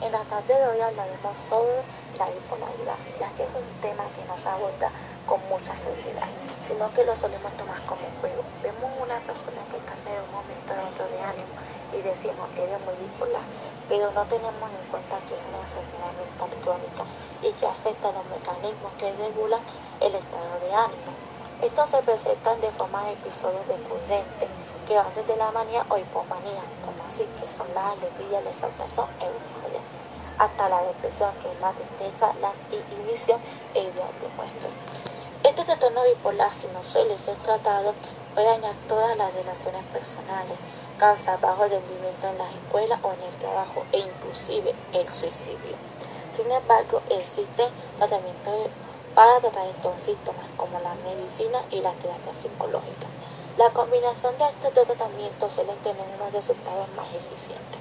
En la tarde de hoy hablaremos sobre la bipolaridad, ya que es un tema que no se aborda con mucha seriedad, sino que lo solemos tomar como un juego. Vemos una persona que cambia de un momento a otro de ánimo y decimos, eres muy bipolar, pero no tenemos en cuenta que es una enfermedad mental crónica y que afecta a los mecanismos que regulan el estado de ánimo. Estos se presentan de forma de episodios recurrentes que van desde la manía o hipomanía, como así que son la alegría, la exaltación euforia hasta la depresión, que es la tristeza, la inhibición e ideal de muerte. Este trastorno bipolar, si no suele ser tratado, puede dañar todas las relaciones personales, causar bajo rendimiento en las escuelas o en el trabajo e inclusive el suicidio. Sin embargo, existen tratamientos para tratar estos síntomas como la medicina y la terapia psicológica. La combinación de estos dos tratamientos suelen tener unos resultados más eficientes.